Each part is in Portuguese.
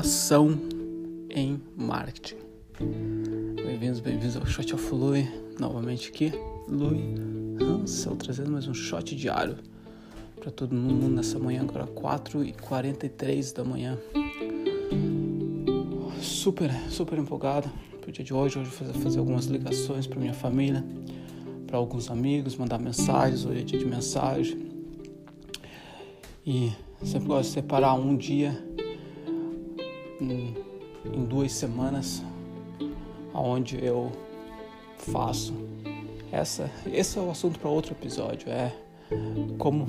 atuação em marketing. Bem-vindos, bem-vindos ao Shot of Louis, novamente aqui, Louis Hansel, trazendo mais um shot diário para todo mundo nessa manhã, agora 4h43 da manhã. Super, super empolgado pro dia de hoje, hoje fazer, fazer algumas ligações para minha família, para alguns amigos, mandar mensagens, hoje é dia de mensagem. E sempre gosto de separar um dia em, em duas semanas onde eu faço essa esse é o assunto para outro episódio é como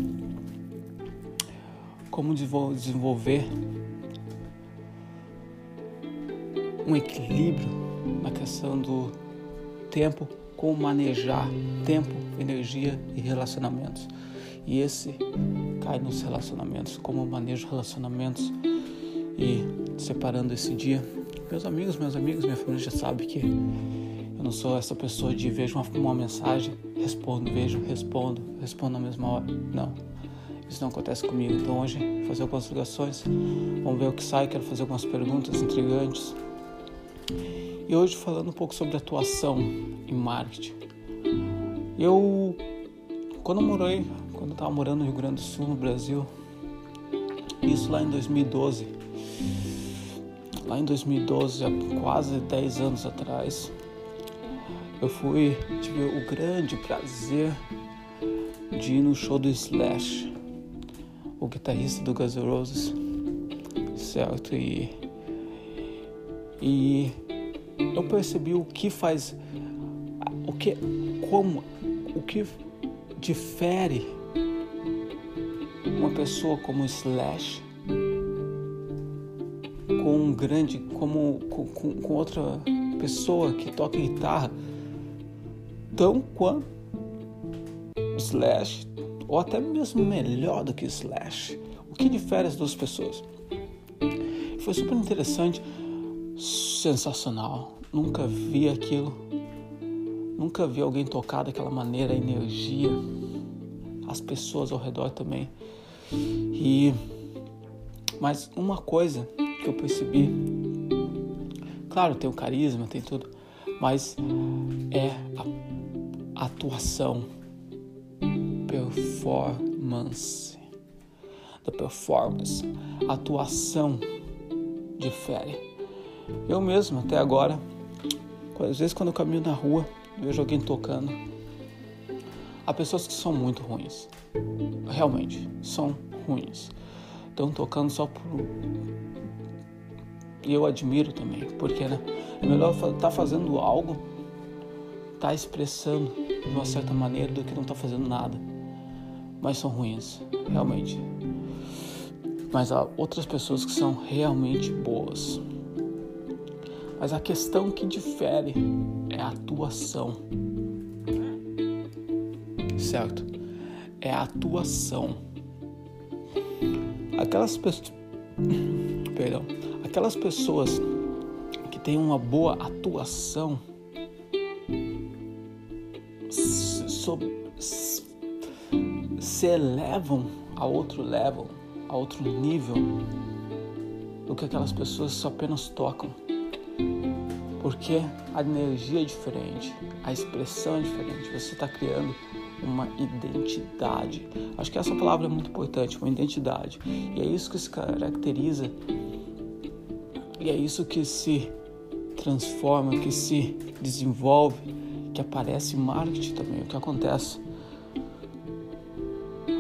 como desenvolver um equilíbrio na questão do tempo como manejar tempo energia e relacionamentos. E esse cai nos relacionamentos como manejo relacionamentos e separando esse dia. Meus amigos, meus amigos, minha família já sabe que eu não sou essa pessoa de vejo uma, uma mensagem, respondo, vejo, respondo, respondo na mesma hora. Não, isso não acontece comigo. Então hoje fazer algumas ligações, vamos ver o que sai. Quero fazer algumas perguntas intrigantes. E hoje falando um pouco sobre atuação em marketing. Eu, quando eu morei, quando eu estava morando no Rio Grande do Sul, no Brasil, isso lá em 2012, lá em 2012, há quase 10 anos atrás, eu fui, tive o grande prazer de ir no show do Slash, o guitarrista do Guns N' Roses, certo? E, e eu percebi o que faz, o que, como, o que difere uma pessoa como Slash com um grande, como com, com, outra pessoa que toca guitarra, tão quanto Slash, ou até mesmo melhor do que Slash. O que difere as duas pessoas? Foi super interessante, sensacional. Nunca vi aquilo, nunca vi alguém tocar daquela maneira, a energia, as pessoas ao redor também. E mas uma coisa que eu percebi, claro, tem o carisma, tem tudo, mas é a atuação, performance, da performance, atuação difere. Eu mesmo até agora, às vezes quando eu caminho na rua, vejo alguém tocando. Há pessoas que são muito ruins, realmente são ruins. Estão tocando só por. E eu admiro também, porque né, é melhor estar tá fazendo algo, estar tá expressando de uma certa maneira do que não estar tá fazendo nada. Mas são ruins, realmente. Mas há outras pessoas que são realmente boas. Mas a questão que difere é a atuação. Certo? É a atuação aquelas pessoas, perdão, aquelas pessoas que têm uma boa atuação se, elevam a outro level, a outro nível do que aquelas pessoas só apenas tocam. Porque a energia é diferente, a expressão é diferente, você está criando uma identidade. Acho que essa palavra é muito importante, uma identidade. E é isso que se caracteriza, e é isso que se transforma, que se desenvolve, que aparece em marketing também. O que acontece?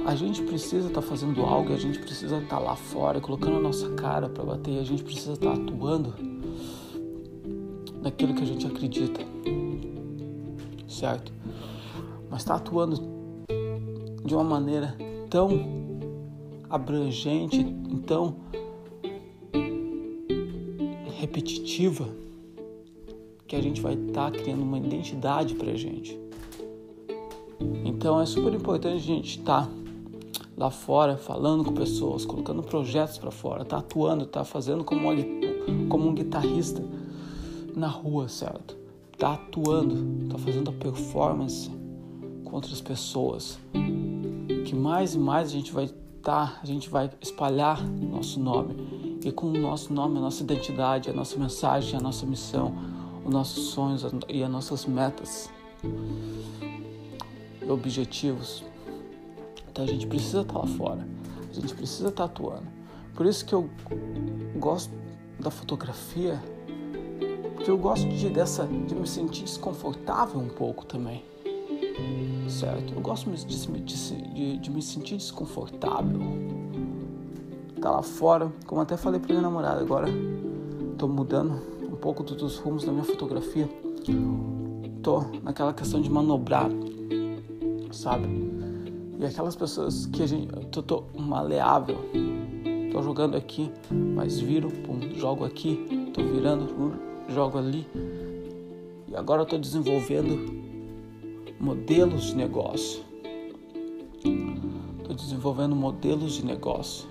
A gente precisa estar tá fazendo algo, a gente precisa estar tá lá fora, colocando a nossa cara para bater, a gente precisa estar tá atuando naquilo que a gente acredita, certo? mas está atuando de uma maneira tão abrangente, tão repetitiva, que a gente vai estar tá criando uma identidade para a gente. Então é super importante a gente estar tá lá fora falando com pessoas, colocando projetos para fora, tá atuando, tá fazendo como, como um guitarrista na rua, certo? Tá atuando, tá fazendo a performance com outras pessoas. Que mais e mais a gente vai estar, tá, a gente vai espalhar nosso nome. E com o nosso nome, a nossa identidade, a nossa mensagem, a nossa missão, os nossos sonhos e as nossas metas e objetivos. Então a gente precisa estar lá fora, a gente precisa estar atuando. Por isso que eu gosto da fotografia, porque eu gosto de, dessa, de me sentir desconfortável um pouco também. Certo? Eu gosto de, de, de me sentir desconfortável. Tá lá fora, como até falei pra minha namorada agora, tô mudando um pouco dos rumos da minha fotografia. Tô naquela questão de manobrar, sabe? E aquelas pessoas que a gente. Eu tô maleável. Tô jogando aqui, mas viro, pum, jogo aqui, tô virando, jogo ali. E agora eu tô desenvolvendo modelos de negócio. Estou desenvolvendo modelos de negócio.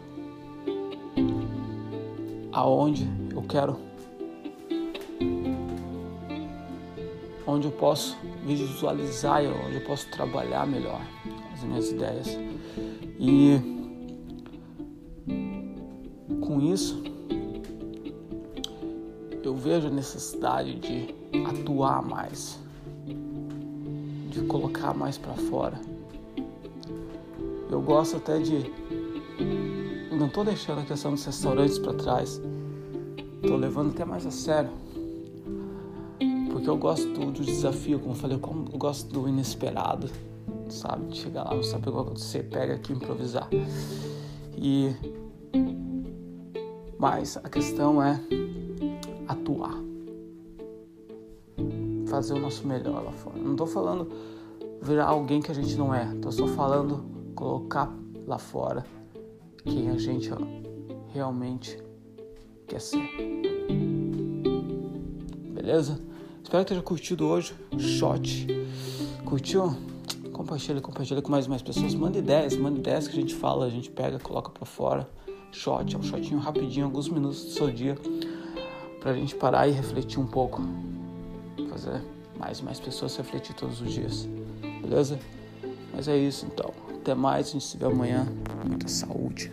Aonde eu quero. Onde eu posso visualizar onde eu posso trabalhar melhor as minhas ideias. E com isso eu vejo a necessidade de atuar mais de colocar mais para fora. Eu gosto até de. Não estou deixando a questão dos restaurantes para trás. Estou levando até mais a sério. Porque eu gosto do, desafio, como eu falei, eu, gosto do inesperado, sabe? De chegar lá, não saber o que você pega aqui improvisar. E. Mas a questão é atuar fazer o nosso melhor lá fora. Não estou falando virar alguém que a gente não é. Estou só falando colocar lá fora quem a gente realmente quer ser. Beleza? Espero que tenha curtido hoje o shot. Curtiu? Compartilha, compartilha com mais e mais pessoas. Manda ideias, manda ideias que a gente fala, a gente pega, coloca para fora. Shot, é um shotinho rapidinho, alguns minutos do seu dia, pra gente parar e refletir um pouco fazer mais e mais pessoas refletir todos os dias. Beleza? Mas é isso então. Até mais, a gente se vê amanhã. Muita saúde.